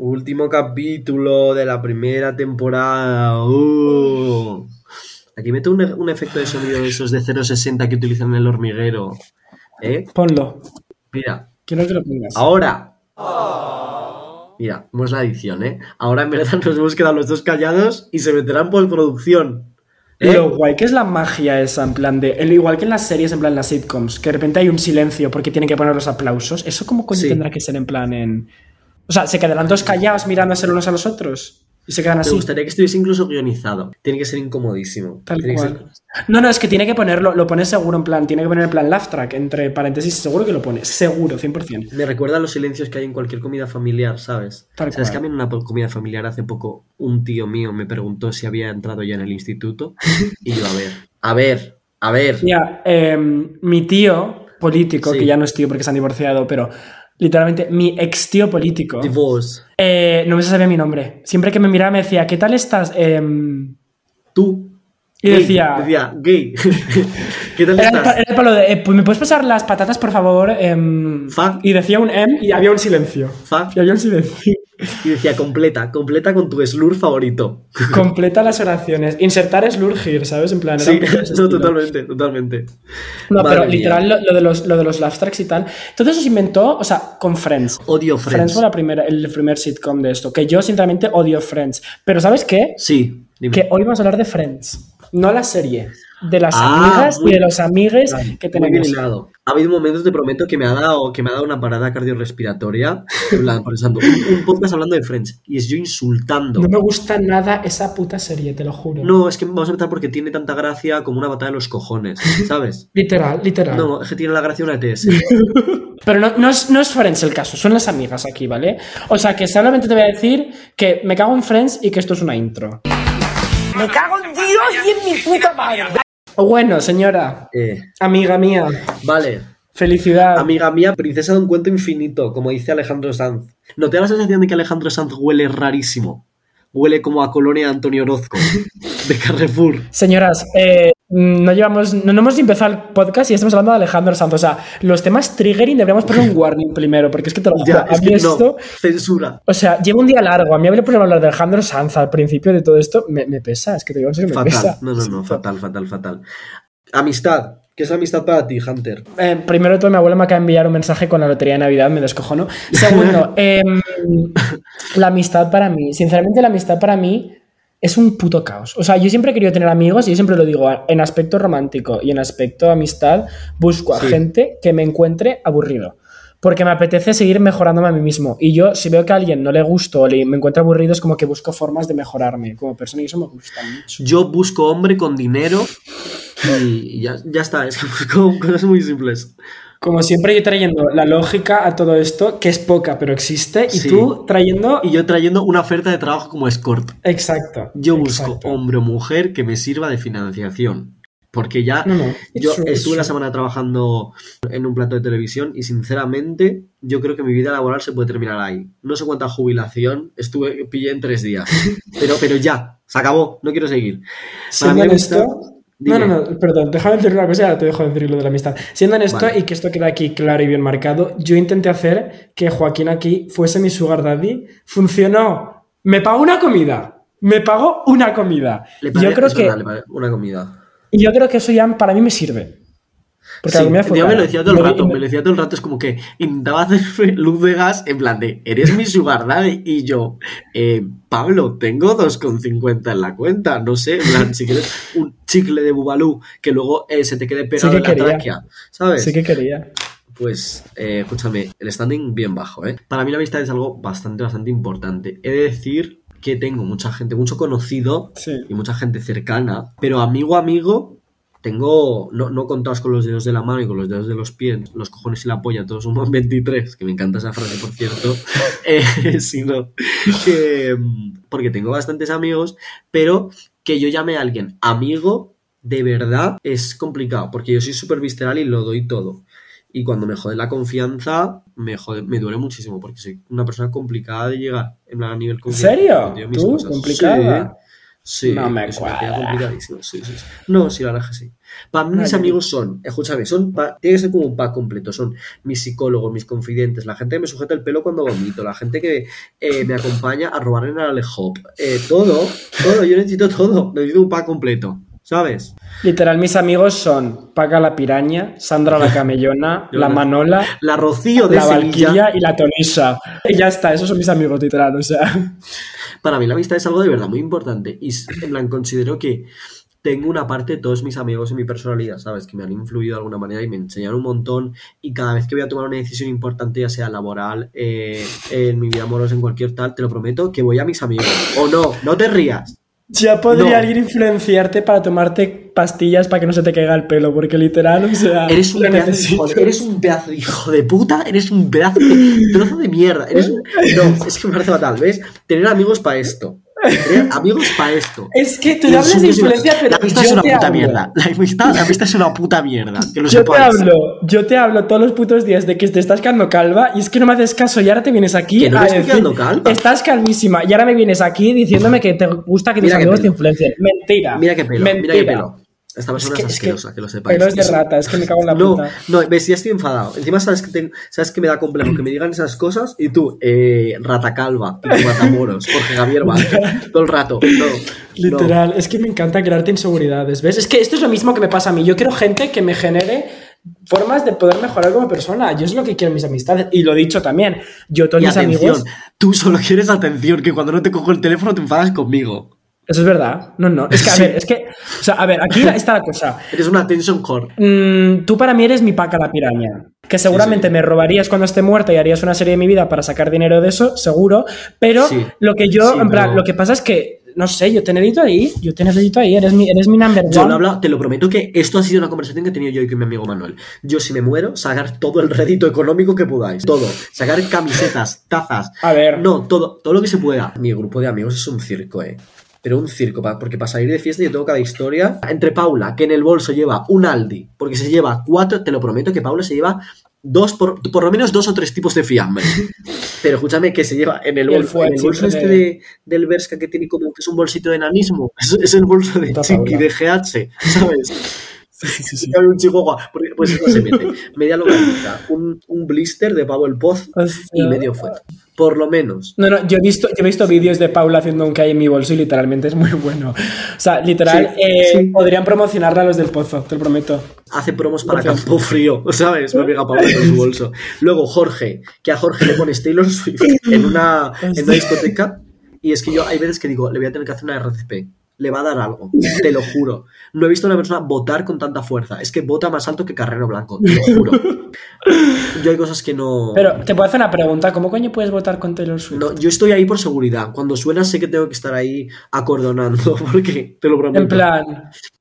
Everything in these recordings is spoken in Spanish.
Último capítulo de la primera temporada. Uh. Aquí meto un, un efecto de sonido de esos de 0.60 que utilizan en el hormiguero. ¿Eh? Ponlo. Mira, Quiero que lo pongas. ahora. Mira, vamos la edición, ¿eh? Ahora en verdad nos hemos quedado los dos callados y se meterá en postproducción. ¿eh? Lo guay que es la magia esa, en plan de. el- igual que en las series, en plan en las sitcoms, que de repente hay un silencio porque tienen que poner los aplausos. ¿Eso cómo coño Sí. tendrá que ser en plan en. O sea, se quedarán dos callados mirándose los unos a los otros. Y se quedan Me así. gustaría que estuviese incluso guionizado. Tiene que ser incomodísimo. Tal Tiene cual. ser- No, no, es que tiene que ponerlo, lo pone seguro en plan, tiene que poner en plan laugh track, entre paréntesis, seguro que lo pone, seguro, 100%. Me recuerda a los silencios que hay en cualquier comida familiar, ¿sabes? Tal ¿Sabes cual. que a mí en una comida familiar hace poco un tío mío me preguntó si había entrado ya en el instituto? Y yo, a ver, a ver, a ver. Mira, eh, mi tío político, Sí. que ya no es tío porque se han divorciado, pero literalmente mi ex tío político, Divorce. eh, no me sabía mi nombre. Siempre que me miraba me decía, ¿qué tal estás? Em, Tú. Y gay, decía- Decía, gay. ¿Qué tal Era el, estás? era el palo de, eh, pues me puedes pasar las patatas, por favor. Em, Fuck. y decía un M y había un silencio. Fuck. Y había un silencio. Y decía, completa, completa con tu slur favorito. Completa las oraciones. Insertar slur here, ¿sabes? En plan, Sí, no, totalmente, totalmente. No, Madre pero mía. literal lo, lo de los, lo de los laugh tracks y tal. Todo eso se inventó, o sea, con Friends. Odio Friends, Friends. fue la primera, el primer sitcom de esto. Que yo, sinceramente, odio Friends. Pero ¿sabes qué? Sí, dime. Que hoy vamos a hablar de Friends. No la serie. De las Ah, amigas muy- y de los amigues que Muy bien tenemos. Ha habido momentos, te prometo, que me ha dado, que me ha dado una parada cardiorrespiratoria. En plan, pensando, un, un podcast hablando de Friends. Y es yo insultando. No me gusta nada esa puta serie, te lo juro. No, es que vamos a empezar porque tiene tanta gracia como una batalla de los cojones, ¿sabes? Literal, literal. No, es que tiene la gracia una ETS. Pero no, no es, no es Friends el caso, son las amigas aquí, ¿vale? O sea, que solamente te voy a decir que me cago en Friends y que esto es una intro. Me cago en Dios y en mi puta madre. Bueno, señora, Eh, amiga mía, vale. felicidad. Amiga mía, princesa de un cuento infinito, como dice Alejandro Sanz. ¿No te da la sensación de que Alejandro Sanz huele rarísimo? Huele como a colonia de Antonio Orozco, de Carrefour. Señoras, eh, no llevamos, no, no hemos empezado el podcast y estamos hablando de Alejandro Sanz. O sea, los temas triggering deberíamos poner un warning primero, porque es que te lo juro, Ya, a es mí que esto. no, censura. O sea, llevo un día largo. A mí habría por hablar de Alejandro Sanz al principio de todo esto. Me, me pesa, es que te digo en serio, me Fatal. pesa. No, no, no, fatal, fatal, fatal. Amistad. ¿Qué es amistad para ti, Hunter? Eh, primero de todo, mi abuela me acaba de enviar un mensaje con la lotería de Navidad, me descojono. Segundo, em, la amistad para mí. Sinceramente, la amistad para mí es un puto caos. O sea, yo siempre he querido tener amigos y yo siempre lo digo, en aspecto romántico y en aspecto amistad, busco a Sí. gente que me encuentre aburrido. Porque me apetece seguir mejorándome a mí mismo. Y yo, si veo que a alguien no le gusto o le, me encuentra aburrido, es como que busco formas de mejorarme como persona y eso me gusta mucho. Yo busco hombre con dinero y ya, ya está. Es que busco cosas muy simples. Como siempre, yo trayendo la lógica a todo esto, que es poca, pero existe, y Sí. tú trayendo. Y yo trayendo una oferta de trabajo como escort. Exacto. Yo busco hombre o mujer que me sirva de financiación. Porque ya No, no. yo true, estuve la semana trabajando en un plato de televisión y sinceramente yo creo que mi vida laboral se puede terminar ahí. No sé cuánta jubilación estuve, pillé en tres días. Pero, pero ya, se acabó, no quiero seguir. Para mí dime. no, no, perdón, déjame decir una cosa y ahora te dejo decir lo de la amistad. Siendo honesto, Vale. y que esto queda aquí claro y bien marcado, yo intenté hacer que Joaquín aquí fuese mi sugar daddy. Funcionó. Me pagó una comida. Me pagó una comida. Le pagué- yo creo que, verdad, le pagué una comida. y yo creo que eso ya para mí me sirve. Porque Sí, fue yo me lo decía todo el me- rato, me lo decía todo el rato, es como que intentaba hacerme luz de gas en plan de, eres mi sugar daddy, y yo, eh, Pablo, tengo 2,50 en la cuenta, no sé, en plan, si quieres un chicle de bubalú que luego eh, se te quede pegado que en la tráquea, ¿sabes? Sí que quería. Pues, eh, escúchame, el standing bien bajo, ¿eh? Para mí la amistad es algo bastante, bastante importante. He de decir que tengo mucha gente, mucho conocido Sí. y mucha gente cercana, pero amigo, amigo, tengo, no, no contados con los dedos de la mano y con los dedos de los pies, los cojones y la polla, todos somos 23, que me encanta esa frase, por cierto, eh, sino que, porque tengo bastantes amigos, pero que yo llame a alguien amigo, de verdad, es complicado, porque yo soy súper visceral y lo doy todo. Y cuando me jode la confianza, me, jode- me duele muchísimo, porque soy una persona complicada de llegar, en plan, a nivel confianza. serio? contigo mis ¿Tú? ¿Complicada? Sí, No me es una complicadísima, sí, sí, sí. No, sí, la verdad que sí. Para mí mis Ay, amigos son, escúchame, son pa- tiene que ser como un pack completo. Son mis psicólogos, mis confidentes, la gente que me sujeta el pelo cuando vomito, la gente que eh, me acompaña a robar en el Alehop. Eh, todo, todo, yo necesito todo. Necesito un pack completo, ¿sabes? Literal, mis amigos son Paca la piraña, Sandra la camellona, la no- Manola, La Rocío de la Sevilla. Y la Tonisa. Y ya está, esos son mis amigos, literal, o sea. Para mí la amistad es algo de verdad muy importante y s- en plan considero que tengo una parte de todos mis amigos en mi personalidad, ¿sabes? Que me han influido de alguna manera y me enseñaron un montón y cada vez que voy a tomar una decisión importante, ya sea laboral, eh, en mi vida amorosa, en cualquier tal, te lo prometo que voy a mis amigos. O no, no te rías. Ya podría No. alguien influenciarte para tomarte pastillas para que no se te caiga el pelo, porque literal, o sea. Eres un, pedazo de hijo de, eres un pedazo de hijo de puta, eres un pedazo de trozo de mierda. Eres un- No, es que me parece fatal, ¿ves? Tener amigos para esto. Tener amigos para esto. Es que tú Y hablas de influencia, pero la amistad es una puta hablo. mierda. La amistad, la amistad es una puta mierda. Que lo Yo te hablo, yo te hablo todos los putos días de que te estás quedando calva y es que no me haces caso y ahora te vienes aquí Que no a me estoy decir, quedando calva. estás calvísima y ahora me vienes aquí diciéndome que te gusta que tus amigos te influencien. Mentira. Mira qué pelo, Mentira. mira qué pelo. Esta persona que- es, es que asquerosa, que, lo sepáis. De Es- rata, es que me cago en la No, puta. no, ves, ya estoy enfadado. Encima sabes que, te- sabes que me da complejo que me digan esas cosas y tú, eh, rata calva, y tú matamoros, Jorge Javier Vázquez, todo el rato. No, no. Literal, es que me encanta crearte inseguridades, ¿ves? Es que esto es lo mismo que me pasa a mí. Yo quiero gente que me genere formas de poder mejorar como persona. Yo es lo que quiero en mis amistades. Y lo dicho también, yo todos Y mis atención, amigos... tú solo quieres atención, que cuando no te cojo el teléfono te enfadas conmigo. Eso es verdad. No, no. Es que, a Sí. ver, es que... O sea, a ver, aquí está la cosa. Eres una attention core. Mm, tú para mí eres mi paca la piraña. Que seguramente Sí, sí. me robarías cuando esté muerta y harías una serie de mi vida para sacar dinero de eso, seguro. Pero lo que yo, en plan, pero- lo que pasa es que, no sé, yo te necesito ahí, yo te necesito ahí, eres mi, eres mi number one. Yo lo he hablado, te lo prometo que esto ha sido una conversación que he tenido yo y con mi amigo Manuel. Yo, si me muero, sacar todo el rédito económico que podáis. Todo. Sacar camisetas, tazas. A ver. No, todo, todo lo que se pueda. Mi grupo de amigos es un circo, eh. Pero un circo, porque para salir de fiesta yo tengo cada historia. Entre Paula, que en el bolso lleva un Aldi, porque se lleva cuatro, te lo prometo que Paula se lleva dos, por, por lo menos dos o tres tipos de fiambre. Pero escúchame, que se lleva en el bolso, en el bolso este de- de, del Berska que tiene como que es un bolsito de enanismo. Es, es el bolso de Chiqui, Paula. de GH, ¿sabes? Sí, sí, sí, un chihuahua. Pues eso se mete. Media longaniza, un, un blister de pavo el poz y medio fuet. Por lo menos. No, no, yo he visto, yo he visto vídeos de Paula haciendo un que hay en mi bolso y literalmente es muy bueno. O sea, literal, Sí, eh, sí. podrían promocionarla los del pozo, te lo prometo. Hace promos para. Campo Frío, ¿sabes? Me amiga Paula con su bolso. Luego Jorge, que a Jorge le pones Taylor Swift en una, en una discoteca. Y es que yo hay veces que digo, le voy a tener que hacer una RCP. Le va a dar algo, te lo juro. No he visto a una persona votar con tanta fuerza. Es que vota más alto que Carrero Blanco, te lo juro. Yo hay cosas que no. Pero te puedo hacer una pregunta, ¿cómo coño puedes votar con Taylor Swift? No, yo estoy ahí por seguridad. Cuando suena sé que tengo que estar ahí acordonando, porque te lo prometo. En plan,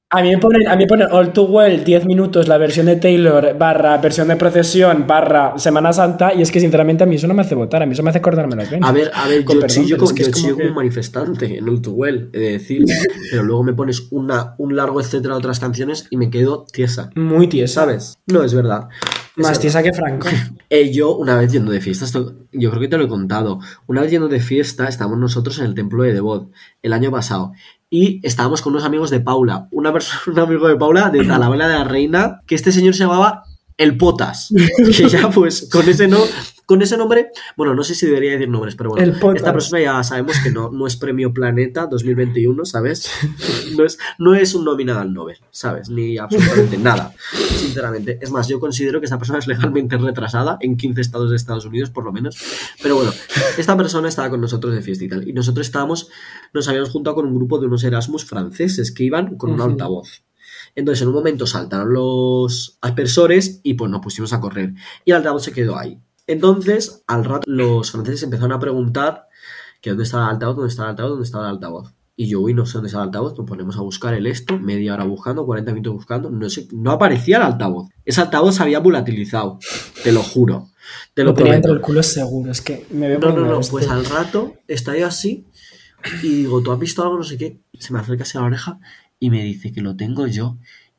a mí me ponen, a mí me ponen All Too Well 10 minutos la versión de Taylor barra versión de procesión barra Semana Santa y es que sinceramente a mí eso no me hace votar, a mí eso me hace acordarme las venas. A ver, a ver, Con yo perdón, chillo, como, que yo como que- un manifestante en el Tuel, he de decir. pero luego me pones una, un largo etcétera de otras canciones y me quedo tiesa. Muy tiesa. ¿Sabes? No, es verdad. Más tiesa que Franco. Eh, yo, una vez yendo de fiesta, esto, yo creo que te lo he contado. Una vez yendo de fiesta, estábamos nosotros en el templo de Devot el año pasado. Y estábamos con unos amigos de Paula. Una persona, un amigo de Paula de Talavera de la Reina, que este señor se llamaba El Potas. Que ya, pues, con ese no. Con ese nombre, bueno, no sé si debería decir nombres, pero bueno, esta persona ya sabemos que no, no es premio Planeta 2021, ¿sabes? No es, no es un nominado al Nobel, ¿sabes? Ni absolutamente nada, sinceramente. Es más, yo considero que esta persona es legalmente retrasada en 15 estados de Estados Unidos, por lo menos. Pero bueno, esta persona estaba con nosotros de fiesta y tal. Y nosotros estábamos, nos habíamos juntado con un grupo de unos Erasmus franceses que iban con un altavoz. Entonces, en un momento saltaron los aspersores y pues nos pusimos a correr. Y el altavoz se quedó ahí. Entonces, al rato, los franceses empezaron a preguntar que dónde estaba el altavoz, dónde estaba el altavoz, dónde estaba el altavoz. Y yo, uy, no sé dónde está el altavoz, nos ponemos a buscar el esto, media hora buscando, 40 minutos buscando, no sé, no aparecía el altavoz. Ese altavoz se había volatilizado, te lo juro, te lo Lo tenía entre el culo seguro, es que me veo No, no, no, pues al rato está yo así y digo, ¿tú has visto algo? No sé qué. Se me acerca hacia la oreja y me dice que lo tengo yo.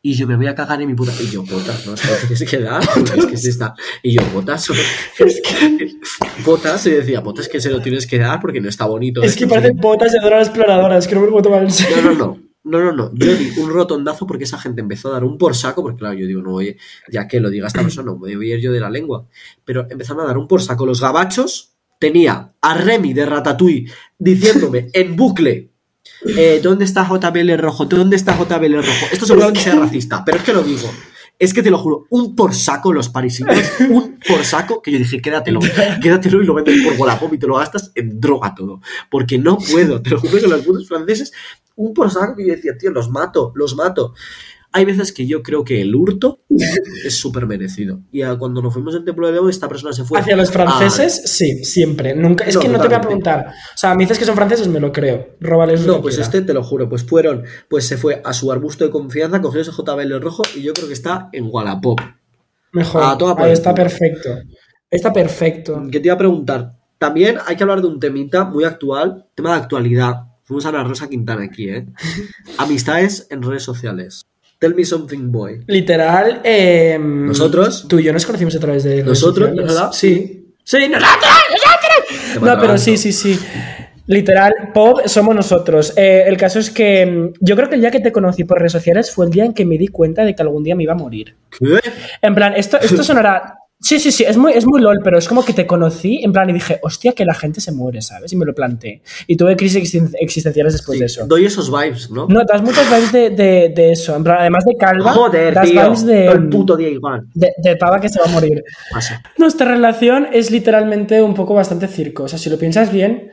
Y yo me voy a cagar en mi puta. Y yo, botas, ¿no? Es que tienes que dar, porque es que es esta. Y yo, botas, es que. Botas, y decía, botas que se lo tienes que dar porque no está bonito. Es que parecen botas de Dora exploradora, es que no me lo puedo tomar en serio. No, no, no. No, no, no. Yo di un rotondazo porque esa gente empezó a dar un por saco, porque claro, yo digo, no, oye, ya que lo diga esta persona, no me voy a ir yo de la lengua. Pero empezaron a dar un por saco los gabachos. Tenía a Remy de Ratatouille diciéndome en bucle, eh, ¿dónde está JBL rojo? ¿Dónde está JBL rojo? Esto seguramente sea racista, pero es que lo digo. Es que te lo juro, un por saco los parisinos, un por saco que yo dije, quédatelo, quédatelo y lo vendes por Wallapop y te lo gastas en droga todo. Porque no puedo, te lo juro que los putos franceses, un por saco que yo decía, tío, los mato, los mato. Hay veces que yo creo que el hurto es súper merecido. Y a- cuando nos fuimos al Templo de León, esta persona se fue. Hacia los franceses, sí, siempre. Nunca, es No, que no te voy a preguntar. O sea, me dices que son franceses, me lo creo. Róbales No, pues este te lo juro, pues fueron, pues se fue a su arbusto de confianza, cogió ese JBL rojo y yo creo que está en Wallapop. Mejor. a toda Ahí está perfecto. Está perfecto. Que te iba a preguntar, también hay que hablar de un temita muy actual, tema de actualidad. Fuimos a la Rosa Quintana aquí, ¿eh? Amistades en redes sociales. Tell me something, boy. Literal, eh, ¿Nosotros? Tú y yo nos conocimos a través de. ¿Nosotros, verdad? Sí. Sí, nosotros, nosotros. No, pero sí, sí, sí. Literal, pop somos nosotros. Eh, el caso es que mm, yo creo que el día que te conocí por redes sociales fue el día en que me di cuenta de que algún día me iba a morir. ¿Qué? En plan, esto, esto sonará. Sí, sí, sí, es muy, es muy lol, pero es como que te conocí en plan y dije, hostia, que la gente se muere, ¿sabes? Y me lo planteé. Y tuve crisis existen- existenciales después Sí, de eso. Doy esos vibes, ¿no? No, das muchas vibes de, de- de eso. En plan, además de calva, Joder, das tío. vibes de, Todo el puto día igual. de, de pava que se va a morir. Pasa. Nuestra relación es literalmente un poco bastante circo. O sea, si lo piensas bien,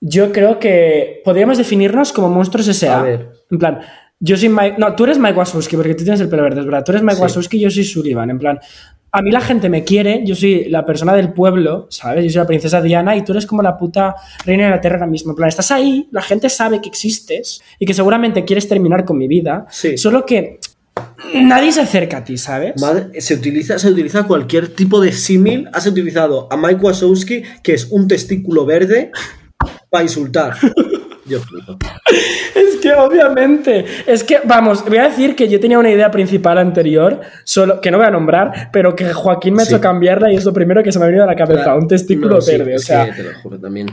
yo creo que podríamos definirnos como monstruos S.A. A ver. En plan, yo soy Mike. No, tú eres Mike Wazowski porque tú tienes el pelo verde, es verdad. Tú eres Mike Sí. Wazowski y yo soy Sullivan. En plan, a mí la gente me quiere, yo soy la persona del pueblo, ¿sabes? Yo soy la princesa Diana y tú eres como la puta reina de la tierra ahora mismo. En plan, estás ahí, la gente sabe que existes y que seguramente quieres terminar con mi vida. Sí. Solo que nadie se acerca a ti, ¿sabes? Madre, se utiliza, se utiliza cualquier tipo de símil. Has utilizado a Mike Wazowski, que es un testículo verde, para insultar. Yo flipo. Es que obviamente, es que, vamos, voy a decir que yo tenía una idea principal anterior, solo que no voy a nombrar, pero que Joaquín me ha hecho cambiarla y es lo primero que se me ha venido a la cabeza, Claro. un testículo No, sí, verde, o sea, te lo juro también.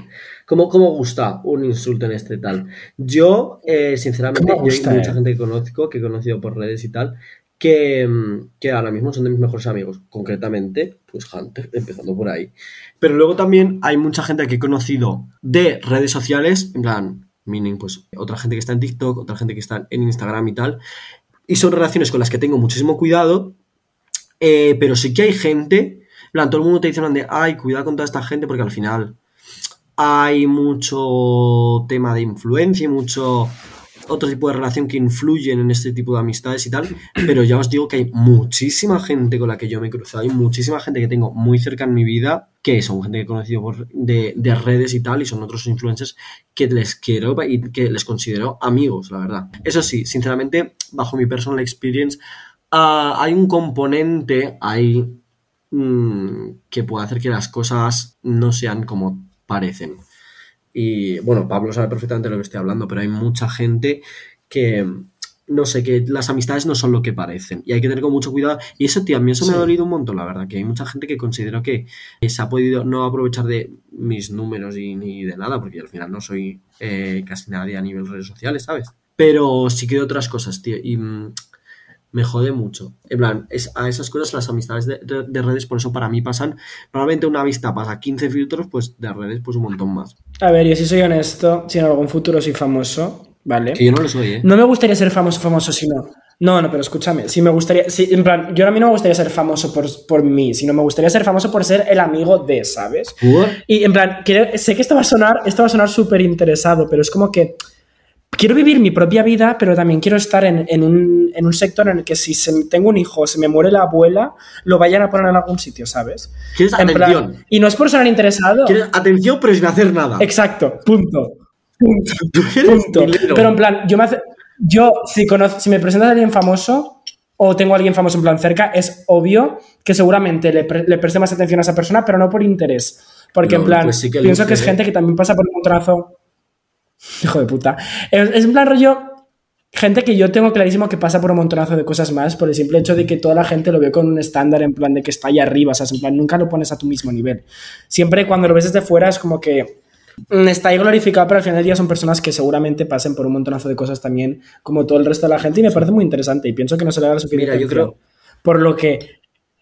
¿Cómo, cómo gusta un insulto en este tal? Yo, eh, sinceramente, ¿Cómo yo hay gusta, mucha eh? gente que conozco, que he conocido por redes y tal, que, mm, que ahora mismo son de mis mejores amigos. Concretamente, pues Hunter, empezando por ahí. Pero luego también hay mucha gente que he conocido de redes sociales, en plan, meaning, pues otra gente que está en TikTok, otra gente que está en Instagram y tal. Y son relaciones con las que tengo muchísimo cuidado, eh, pero sí que hay gente, en plan, todo el mundo te dice, plan de, ay, cuidado con toda esta gente porque al final hay mucho tema de influencia y mucho otro tipo de relación que influyen en este tipo de amistades y tal, pero ya os digo que hay muchísima gente con la que yo me he cruzado, hay muchísima gente que tengo muy cerca en mi vida, que son gente que he conocido por, de, de redes y tal, y son otros influencers que les quiero y que les considero amigos, la verdad. Eso sí, sinceramente, bajo mi personal experience, ah, hay un componente ahí mm, que puede hacer que las cosas no sean como parecen. Y bueno, Pablo sabe perfectamente de lo que estoy hablando, pero hay mucha gente que, no sé, que las amistades no son lo que parecen. Y hay que tener con mucho cuidado. Y eso, tío, a mí eso me ha dolido un montón, la verdad. Que hay mucha gente que considero que se ha podido no aprovechar de mis números y ni de nada, porque al final no soy eh, casi nadie a nivel redes sociales, ¿sabes? Pero sí que de otras cosas, tío. Y mm, me jode mucho. En plan, es, a esas cosas las amistades de, de- de redes, por eso para mí pasan. Normalmente una amistad pasa 15 filtros, pues de redes, pues un montón más. a ver, yo si soy honesto, si en algún futuro soy famoso, ¿vale? Que yo no lo soy, ¿eh? No me gustaría ser famoso, famoso, sino. No, no, pero escúchame. Si me gustaría. Si, en plan, yo a mí no me gustaría ser famoso por, por mí, sino me gustaría ser famoso por ser el amigo de, ¿sabes? Y en plan, sé que esto va a sonar, esto va a sonar súper interesado, pero es como que quiero vivir mi propia vida, pero también quiero estar en, en un, en un sector en el que si se- tengo un hijo, se me muere la abuela, lo vayan a poner en algún sitio, ¿sabes? ¿Quieres En plan- atención? y no es por sonar interesado. ¿Quieres atención, pero sin hacer nada? Exacto, punto. Punto. Punto. Pero en plan, yo me hace- yo si conozco, si me presentas a alguien famoso o tengo a alguien famoso en plan cerca, es obvio que seguramente le, pre- le preste más atención a esa persona, pero no por interés. Porque en plan, pues sí que pienso que es ¿eh? gente que también pasa por un trazo. Hijo de puta. Es, es en plan rollo. Gente que yo tengo clarísimo que pasa por un montonazo de cosas más, por el simple hecho de que toda la gente lo ve con un estándar en plan de que está ahí arriba, o sea, en plan, nunca lo pones a tu mismo nivel. Siempre cuando lo ves desde fuera es como que mm, está ahí glorificado, pero al final del día son personas que seguramente pasen por un montonazo de cosas también, como todo el resto de la gente, y me parece muy interesante, y pienso que no se le da la suficiente Mira, yo creo- Por lo que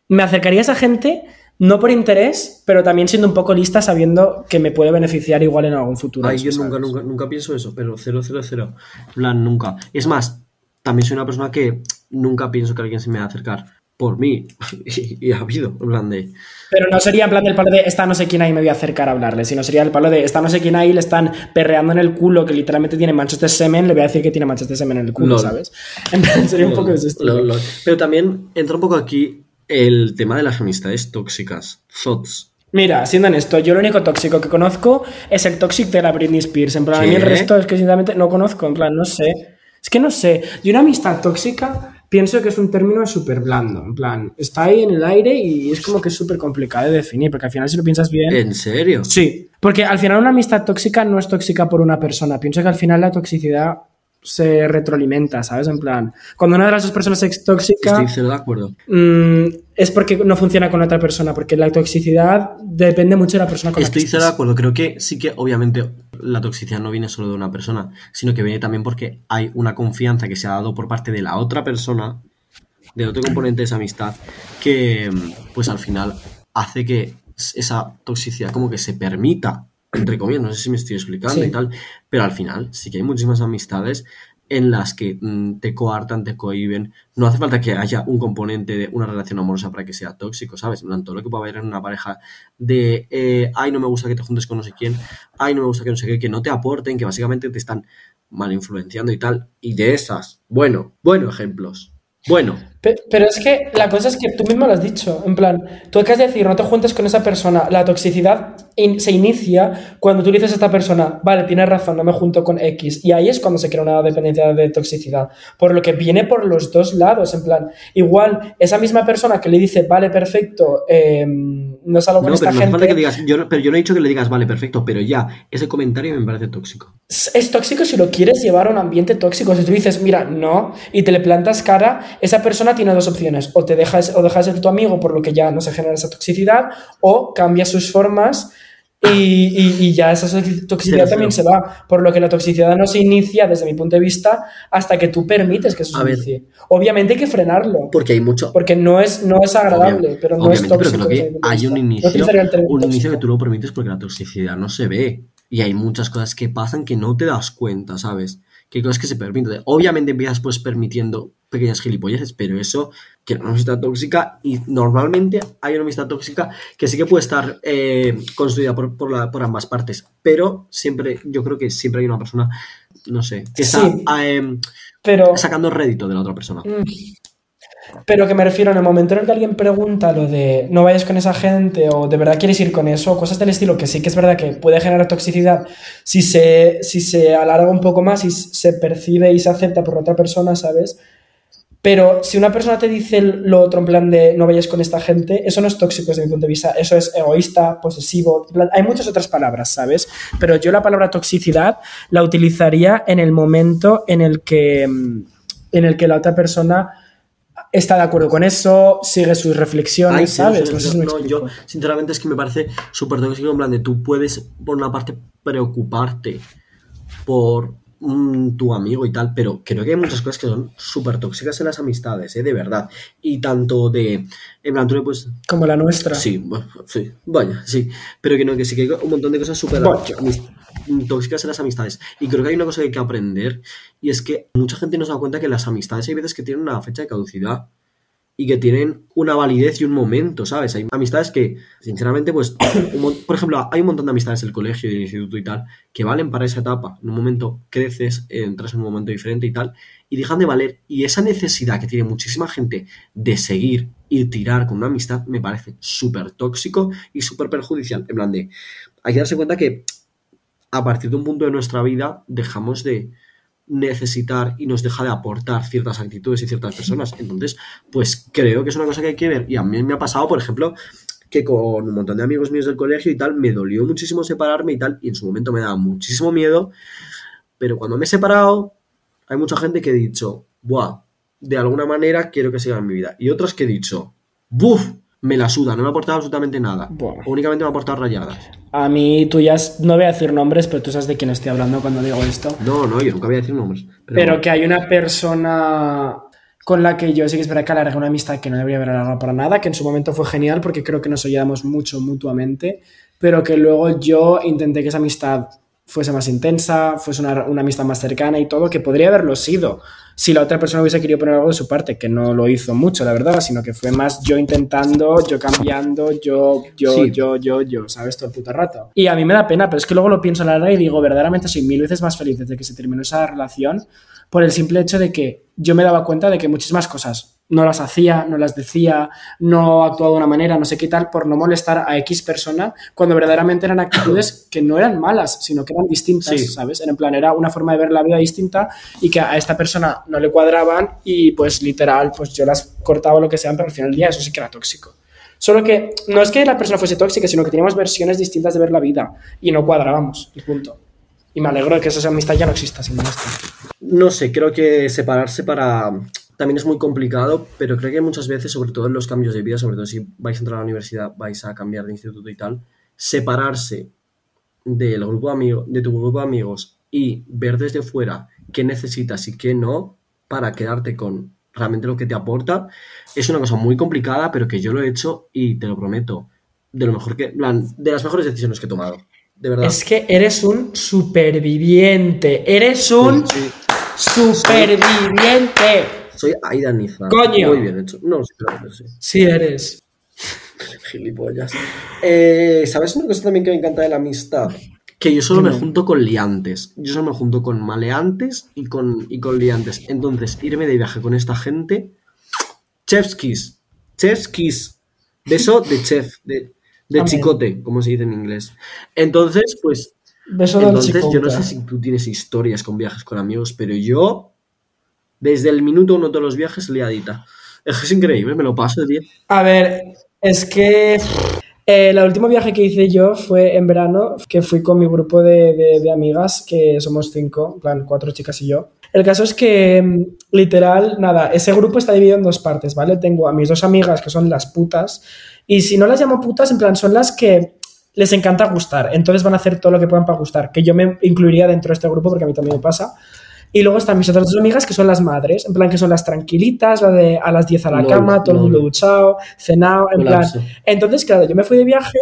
me acercaría a esa gente, no por interés, pero también siendo un poco lista, sabiendo que me puede beneficiar igual en algún futuro. Ay, yo nunca, nunca, nunca pienso eso, pero cero, cero, cero. Plan, nunca. Es más, también soy una persona que nunca pienso que alguien se me va a acercar por mí. y, y ha habido, en plan de. Pero no sería en plan del palo de esta no sé quién ahí me voy a acercar a hablarle, sino sería el palo de esta no sé quién ahí le están perreando en el culo que literalmente tiene manchas de semen, le voy a decir que tiene manchas de semen en el culo, Lol. ¿sabes? En plan, sería un Lol, poco de ese estilo. lol. Pero también entra un poco aquí el tema de las amistades tóxicas. Thoughts. Mira, siendo honesto, yo lo único tóxico que conozco es el tóxico de la Britney Spears. En plan, a mí el resto es que sinceramente no conozco, en plan, no sé. Es que no sé. Y una amistad tóxica pienso que es un término súper blando. En plan, está ahí en el aire y es como que es súper complicado de definir, porque al final si lo piensas bien... ¿En serio? Sí, porque al final una amistad tóxica no es tóxica por una persona. Pienso que al final la toxicidad se retroalimenta, ¿sabes? En plan, cuando una de las dos personas es tóxica, Estoy cero de acuerdo. mm, es porque no funciona con otra persona, porque la toxicidad depende mucho de la persona con Estoy la que cero de acuerdo. Creo que sí que, obviamente, la toxicidad no viene solo de una persona, sino que viene también porque hay una confianza que se ha dado por parte de la otra persona, del otro componente de esa amistad, que, mm, pues al final hace que esa toxicidad como que se permita, entre comillas, no sé si me estoy explicando Sí. y tal, pero al final sí que hay muchísimas amistades en las que mm, te coartan, te cohiben. No hace falta que haya un componente de una relación amorosa para que sea tóxico, ¿sabes? En todo lo que pueda haber en una pareja de, eh, ay, no me gusta que te juntes con no sé quién, ay, no me gusta que no sé qué, que no te aporten, que básicamente te están mal influenciando y tal. Y de esas, bueno, buenos ejemplos. Bueno, Pero es que la cosa es que tú mismo lo has dicho, en plan, tú acabas de decir, no te juntes con esa persona, la toxicidad in- se inicia cuando tú le dices a esta persona, vale, tienes razón, no me junto con X, y ahí es cuando se crea una dependencia de toxicidad, por lo que viene por los dos lados, en plan, igual esa misma persona que le dice, vale, perfecto, eh, no salgo con no, esta pero no hace gente, falta que digas, yo, pero yo no he dicho que le digas, vale, perfecto, pero ya, ese comentario me parece tóxico. es es tóxico si lo quieres llevar a un ambiente tóxico. Si tú dices, mira, no, y te le plantas cara, esa persona tiene dos opciones. O te dejas, o dejas de ser tu amigo por lo que ya no se genera esa toxicidad, o cambia sus formas y, y- y ya esa toxi- toxicidad Cero, también cero. se va. Por lo que la toxicidad no se inicia, desde mi punto de vista, hasta que tú permites que eso se inicie. Obviamente hay que frenarlo. Porque hay mucho, Porque no es, no es agradable, Obvia- pero no es tóxico. pero creo que hay un. No inicio, término un inicio que tú lo permites porque la toxicidad no se ve. Y hay muchas cosas que pasan que no te das cuenta, ¿sabes? Que hay cosas que se permiten. Obviamente empiezas pues permitiendo pequeñas gilipolleces, pero eso, que una amistad tóxica, y normalmente hay una amistad tóxica que sí que puede estar eh, construida por, por, la- por ambas partes, pero siempre, yo creo que siempre hay una persona, no sé, que está Sí. eh, Pero, sacando rédito de la otra persona. Mm. Pero que me refiero en el momento en el que alguien pregunta lo de no vayas con esa gente o de verdad quieres ir con eso, cosas del estilo que sí que es verdad que puede generar toxicidad si se, si se alarga un poco más y se percibe y se acepta por otra persona, ¿sabes? Pero si una persona te dice lo otro en plan de no vayas con esta gente, eso no es tóxico desde mi punto de vista, eso es egoísta, posesivo, hay muchas otras palabras, ¿sabes? Pero yo la palabra toxicidad la utilizaría en el momento en el que, en el que la otra persona está de acuerdo con eso, sigue sus reflexiones, Ay, ¿sabes? sí, No sé si me no, yo sinceramente es que me parece súper tóxico en plan de tú puedes por una parte preocuparte por mm, tu amigo y tal, pero creo que hay muchas cosas que son súper tóxicas en las amistades, ¿eh? de verdad. Y tanto de, en plan, tú le puedes... Como la nuestra. Sí, bueno, sí, vaya, sí, pero que no, que sí que hay un montón de cosas súper. Tóxicas en las amistades. Y creo que hay una cosa que hay que aprender y es que mucha gente no se da cuenta que las amistades hay veces que tienen una fecha de caducidad y que tienen una validez y un momento, ¿sabes? Hay amistades que, sinceramente, pues, por ejemplo, hay un montón de amistades del colegio del instituto y tal que valen para esa etapa. En un momento creces, entras en un momento diferente y tal, y dejan de valer. Y esa necesidad que tiene muchísima gente de seguir y tirar con una amistad me parece súper tóxico y súper perjudicial. En plan de, hay que darse cuenta que a partir de un punto de nuestra vida dejamos de necesitar y nos deja de aportar ciertas actitudes y ciertas personas. Entonces, pues creo que es una cosa que hay que ver. Y a mí me ha pasado, por ejemplo, que con un montón de amigos míos del colegio y tal, me dolió muchísimo separarme y tal, y en su momento me daba muchísimo miedo, pero cuando me he separado, hay mucha gente que he dicho, buah, de alguna manera quiero que siga en mi vida. Y otras que he dicho, buf, me la suda, no me ha aportado absolutamente nada. Buah. Únicamente me ha aportado rayadas. A mí, tú ya, no voy a decir nombres, pero tú sabes de quién estoy hablando cuando digo esto. No, no, yo nunca voy a decir nombres. Pero, Pero que hay una persona con la que yo sí que es verdad que alargué una amistad que no debería haber alargado para nada, que en su momento fue genial porque creo que nos ayudamos mucho mutuamente, pero que luego yo intenté que esa amistad fuese más intensa, fuese una, una amistad más cercana y todo, que podría haberlo sido si la otra persona hubiese querido poner algo de su parte, que no lo hizo mucho, la verdad, sino que fue más yo intentando, yo cambiando, yo, yo, Sí. yo, yo, yo, ¿sabes? Todo el puto rato. Y a mí me da pena, pero es que luego lo pienso a la larga y digo, verdaderamente soy mil veces más feliz desde que se terminó esa relación por el simple hecho de que yo me daba cuenta de que muchísimas cosas no las hacía, no las decía, no actuaba de una manera, no sé qué tal, por no molestar a X persona, cuando verdaderamente eran actitudes que no eran malas, sino que eran distintas, Sí. ¿sabes? En plan, era una forma de ver la vida distinta y que a esta persona no le cuadraban y pues literal, pues yo las cortaba lo que sea, pero al final del día eso sí que era tóxico. Solo que no es que la persona fuese tóxica, sino que teníamos versiones distintas de ver la vida y no cuadrábamos, y punto. Y me alegro de que esa amistad ya no exista, sin molestia. No sé, creo que separarse para... También es muy complicado, pero creo que muchas veces, sobre todo en los cambios de vida, sobre todo si vais a entrar a la universidad, vais a cambiar de instituto y tal, separarse del grupo de amigos, de tu grupo de amigos y ver desde fuera qué necesitas y qué no para quedarte con realmente lo que te aporta, es una cosa muy complicada, pero que yo lo he hecho y te lo prometo, de lo mejor que, plan, de las mejores decisiones que he tomado, de verdad. Es que eres un superviviente. Eres un Sí, superviviente. Soy Aida Niza. ¡Coño! Muy bien hecho. No, sí, claro que sí. Sí, eres. Gilipollas. Eh, ¿Sabes una cosa también que me encanta de la amistad? Que yo solo me junto con liantes. Yo solo me junto con maleantes y con, y con liantes. Entonces, irme de viaje con esta gente. Chef's kiss. Chef's kiss. Beso de chef. De, de chicote, como se dice en inglés. Entonces, pues. Beso del Entonces, yo no sé si tú tienes historias con viajes con amigos, pero yo. Desde el minuto uno de los viajes, liadita. Es que es increíble, me lo paso de 10. A ver, es que eh, el último viaje que hice yo fue en verano, que fui con mi grupo de, de- de amigas, que somos cinco, plan cuatro chicas y yo. El caso es que, mm, literal, nada, ese grupo está dividido en dos partes, ¿vale? Tengo a mis dos amigas que son las putas, y si no las llamo putas, en plan, son las que les encanta gustar, entonces van a hacer todo lo que puedan para gustar, que yo me incluiría dentro de este grupo porque a mí también me pasa. Y luego están mis otras dos amigas que son las madres, en plan que son las tranquilitas, la de a las 10 a la cama, todo el lol. mundo duchado, cenado, en plan. Entonces, claro, yo me fui de viaje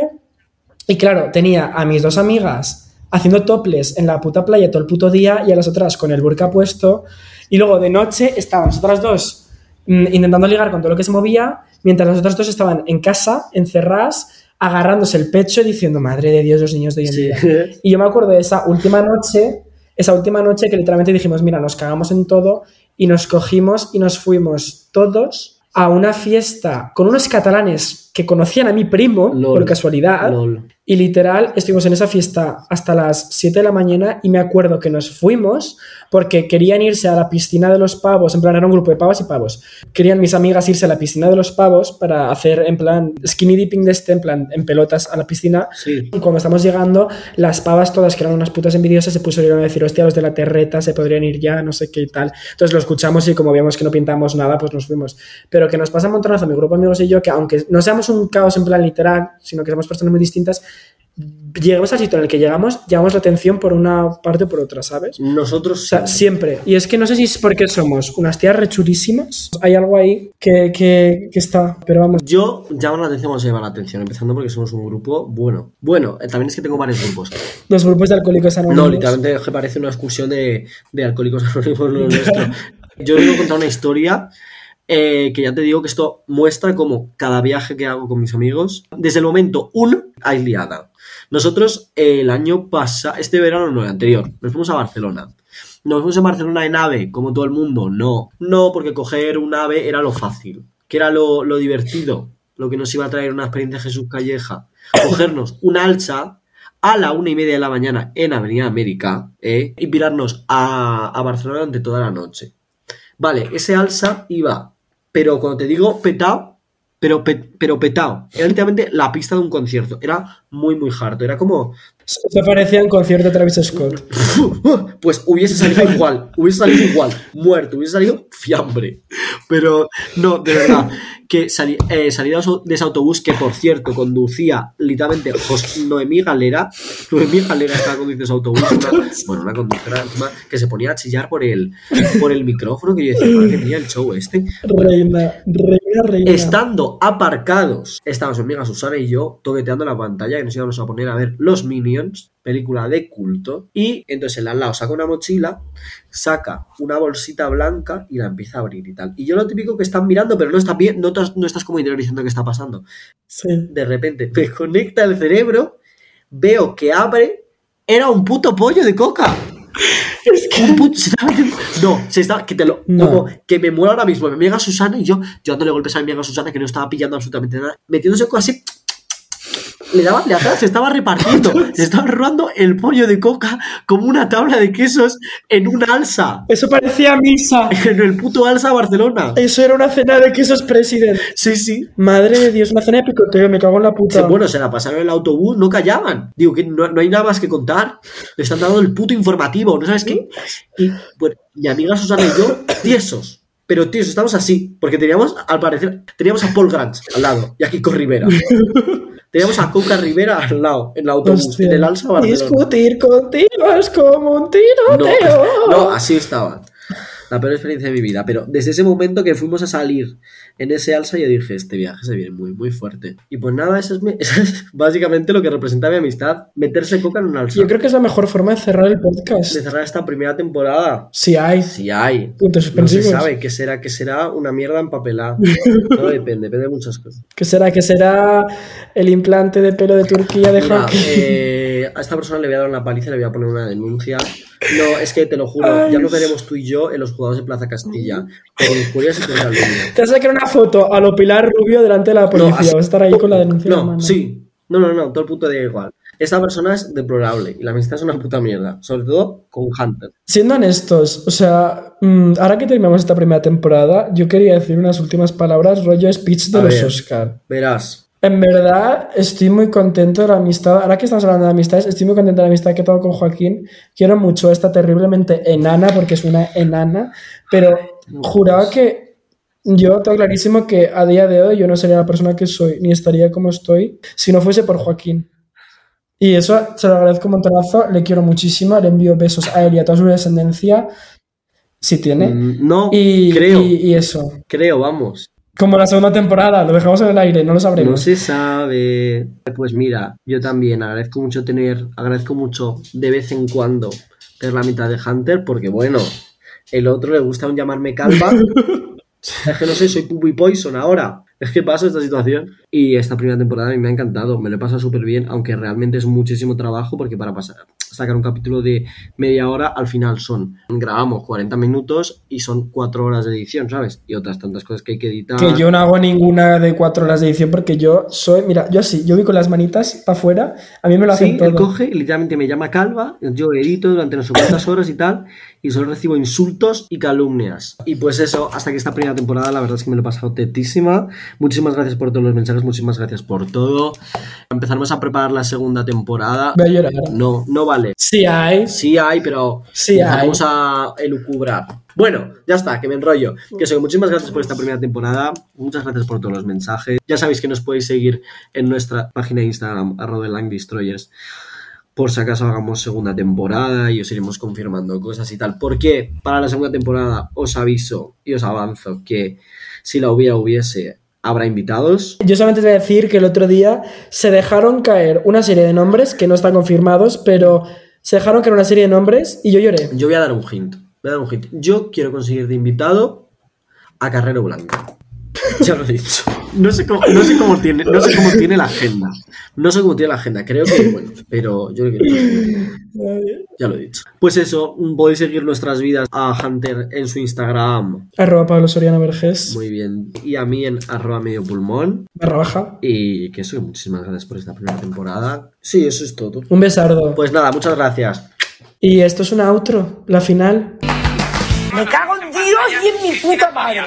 y claro, tenía a mis dos amigas haciendo toples en la puta playa todo el puto día y a las otras con el burka puesto. Y luego de noche estaban las otras dos mm, intentando ligar con todo lo que se movía, mientras las otras dos estaban en casa, encerradas, agarrándose el pecho y diciendo, madre de Dios, los niños de hoy en Sí. día. Y yo me acuerdo de esa última noche, esa última noche que literalmente dijimos, mira, nos cagamos en todo y nos cogimos y nos fuimos todos a una fiesta con unos catalanes que conocían a mi primo, Lol. por casualidad. Lol. Y literal, estuvimos en esa fiesta hasta las 7 de la mañana y me acuerdo que nos fuimos porque querían irse a la piscina de los pavos, en plan era un grupo de pavos y pavos. Querían mis amigas irse a la piscina de los pavos para hacer en plan skinny dipping de este, en plan en pelotas a la piscina. Sí. Y cuando estamos llegando, las pavas todas, que eran unas putas envidiosas, se pusieron a decir, hostia, los de la terreta se podrían ir ya, no sé qué y tal. Entonces lo escuchamos y como vimos que no pintamos nada, pues nos fuimos. Pero que nos pasa un montonazo, mi grupo de amigos y yo, que aunque no seamos un caos en plan literal, sino que somos personas muy distintas, lleguemos al sitio en el que llegamos, llamamos la atención por una parte o por otra, ¿sabes? Nosotros O sea, siempre. Y es que no sé si es porque somos unas tías rechurísimas. Hay algo ahí que, que, que está, pero vamos. Yo llamo la atención, vamos a llamar la atención, empezando porque somos un grupo bueno. Bueno, eh, también es que tengo varios grupos. Los grupos de alcohólicos anónimos. No, literalmente que parece una excursión de, de alcohólicos anónimos lo nuestro. Yo os voy a contar una historia eh, que ya te digo que esto muestra como cada viaje que hago con mis amigos, desde el momento uno, hay liada. Nosotros el año pasado, este verano no, el anterior, nos fuimos a Barcelona. Nos fuimos a Barcelona en AVE, como todo el mundo. No, no, porque coger un AVE era lo fácil, que era lo, lo divertido, lo que nos iba a traer una experiencia Jesús Calleja. Cogernos un alza a la una y media de la mañana en Avenida América ¿eh? y pirarnos a, a Barcelona durante toda la noche. Vale, ese alza iba, pero cuando te digo petao, pero, pe- pero petao, era literalmente la pista de un concierto, era muy, muy harto, era como, Se parecía en concierto de Travis Scott. Pues hubiese salido igual, hubiese salido igual, muerto, hubiese salido fiambre. Pero no, de verdad, que sali, eh, salida de ese autobús que, por cierto, conducía literalmente Jos- Noemí Galera. Noemí Galera estaba conduciendo ese autobús. una- bueno, una conductora encima que se ponía a chillar por el, por el micrófono, que yo decía, madre mía, el show este. Reina, reina, reina. Estando aparcados, estábamos mi amiga Susana y yo toqueteando la pantalla y nos íbamos a poner a ver Los Minions, película de culto. Y entonces el al lado saca una mochila, saca una bolsita blanca y la empieza a abrir y tal. Y yo lo típico que están mirando, pero no estás bien, no, estás- no estás como interiorizando qué está pasando. Sí. De repente me conecta el cerebro, veo que abre, era un puto pollo de coca. Se estaba metiendo- no, se estaba, que te lo, No. como que me muero ahora mismo, mi amiga Susana y yo, yo dándole golpes a mi amiga Susana que no estaba pillando absolutamente nada, metiéndose así, le daba, le daba, se estaba repartiendo, se estaba robando el pollo de coca como una tabla de quesos en un alza, Eso parecía misa. en el puto alza Barcelona. Eso era una cena de quesos president. Sí, sí. Madre de Dios, una cena de picoteo, me cago en la puta. bueno, se la pasaron en el autobús, no callaban. Digo que no, no hay nada más que contar. Le están dando el puto informativo, ¿no sabes qué? Y bueno, mi amiga Susana y yo, tiesos. Pero tíos, estamos así, porque teníamos, al parecer, teníamos a Paul Grant al lado y a Kiko Rivera. teníamos a Coca Rivera al lado, en el autobús, Hostia. en el Alsa Barcelona. Discutir contigo es como un No, tiroteo. no, así estaba. La peor experiencia de mi vida. Pero desde ese momento que fuimos a salir en ese alza, yo dije, este viaje se viene muy, muy fuerte. Y pues nada, eso es, mi- eso es básicamente lo que representa mi amistad. Meterse coca en un alza. Yo creo que es la mejor forma de cerrar el podcast. De cerrar esta primera temporada. Si hay. Si hay. Puntos No se sabe qué será, qué será una mierda empapelada. Todo depende, depende de muchas cosas. ¿Qué será? ¿Qué será el implante de pelo de Turquía de Mira, hockey? eh, a esta persona le voy a dar una paliza y le voy a poner una denuncia. No, es que te lo juro, Ay, ya nos veremos tú y yo en los juzgados de Plaza Castilla. Por injurias y por calumnia. Te vas a sacar una foto a lo Pilar Rubio delante de la policía. así- vas a estar ahí con la denuncia No, mano. sí. No, no, no, todo el puto día igual. Esta persona es deplorable y la amistad es una puta mierda. Sobre todo con Hunter. Siendo honestos, o sea, mm, ahora que terminamos esta primera temporada, yo quería decir unas últimas palabras, rollo speech de A los ver. Oscar. Verás. En verdad, estoy muy contento de la amistad. Ahora que estamos hablando de amistades, estoy muy contento de la amistad que tengo con Joaquín. Quiero mucho a esta terriblemente enana, porque es una enana, pero juraba que yo tengo clarísimo que a día de hoy yo no sería la persona que soy, ni estaría como estoy, si no fuese por Joaquín. Y eso se lo agradezco un montonazo, le quiero muchísimo, le envío besos a él y a toda su descendencia, si tiene. Mm, No, Y, creo, y- y eso. creo, vamos. Como la segunda temporada, lo dejamos en el aire, no lo sabremos. No se sabe. Pues mira, yo también agradezco mucho tener, agradezco mucho de vez en cuando tener la mitad de Hunter, porque bueno, el otro le gusta aún llamarme calva. es que no sé, soy Puppy Poison ahora. Es que paso esta situación. Y esta primera temporada a mí me ha encantado, me lo he pasado súper bien, aunque realmente es muchísimo trabajo, porque para pasar, sacar un capítulo de media hora, al final son, grabamos 40 minutos y son 4 horas de edición, ¿sabes? Y otras tantas cosas que hay que editar. Que yo no hago ninguna de cuatro horas de edición porque yo soy, mira, yo sí, yo voy con las manitas para afuera, a mí me lo Sí, hacen todo. él coge y literalmente me llama calva, yo edito durante no sé cuántas horas y tal, y solo recibo insultos y calumnias. Y pues eso, hasta que esta primera temporada, la verdad es que me lo he pasado tetísima. Muchísimas gracias por todos los mensajes, muchísimas gracias por todo. Empezaremos a preparar la segunda temporada. Voy a llorar. No, no vale. Sí hay. Sí hay, pero Sí vamos a elucubrar. Bueno, ya está, que me enrollo. Que que muchísimas gracias por esta primera temporada. Muchas gracias por todos los mensajes. Ya sabéis que nos podéis seguir en nuestra página de Instagram, arroba Destroyers, por si acaso hagamos segunda temporada y os iremos confirmando cosas y tal. Porque para la segunda temporada os aviso y os avanzo que si la hubiera hubiese, habrá invitados. Yo solamente te voy a decir que el otro día se dejaron caer una serie de nombres que no están confirmados, pero se dejaron caer una serie de nombres y yo lloré. Yo voy a dar un hint. Voy a dar un hint. Yo quiero conseguir de invitado a Carrero Blanco. Ya lo he dicho. No sé cómo, no sé cómo tiene, no sé cómo tiene la agenda. No sé cómo tiene la agenda. Creo que bueno, pero yo creo que ya lo he dicho. Pues eso, podéis seguir nuestras vidas a Hunter en su Instagram. Arroba Pablo Soriano Vergés. Muy bien. Y a mí en arroba medio pulmón. Barra baja. Y que eso, muchísimas gracias por esta primera temporada. Sí, eso es todo. Un besardo. Pues nada, muchas gracias. Y esto es una outro, la final. Me cago en Dios y en mi puta madre.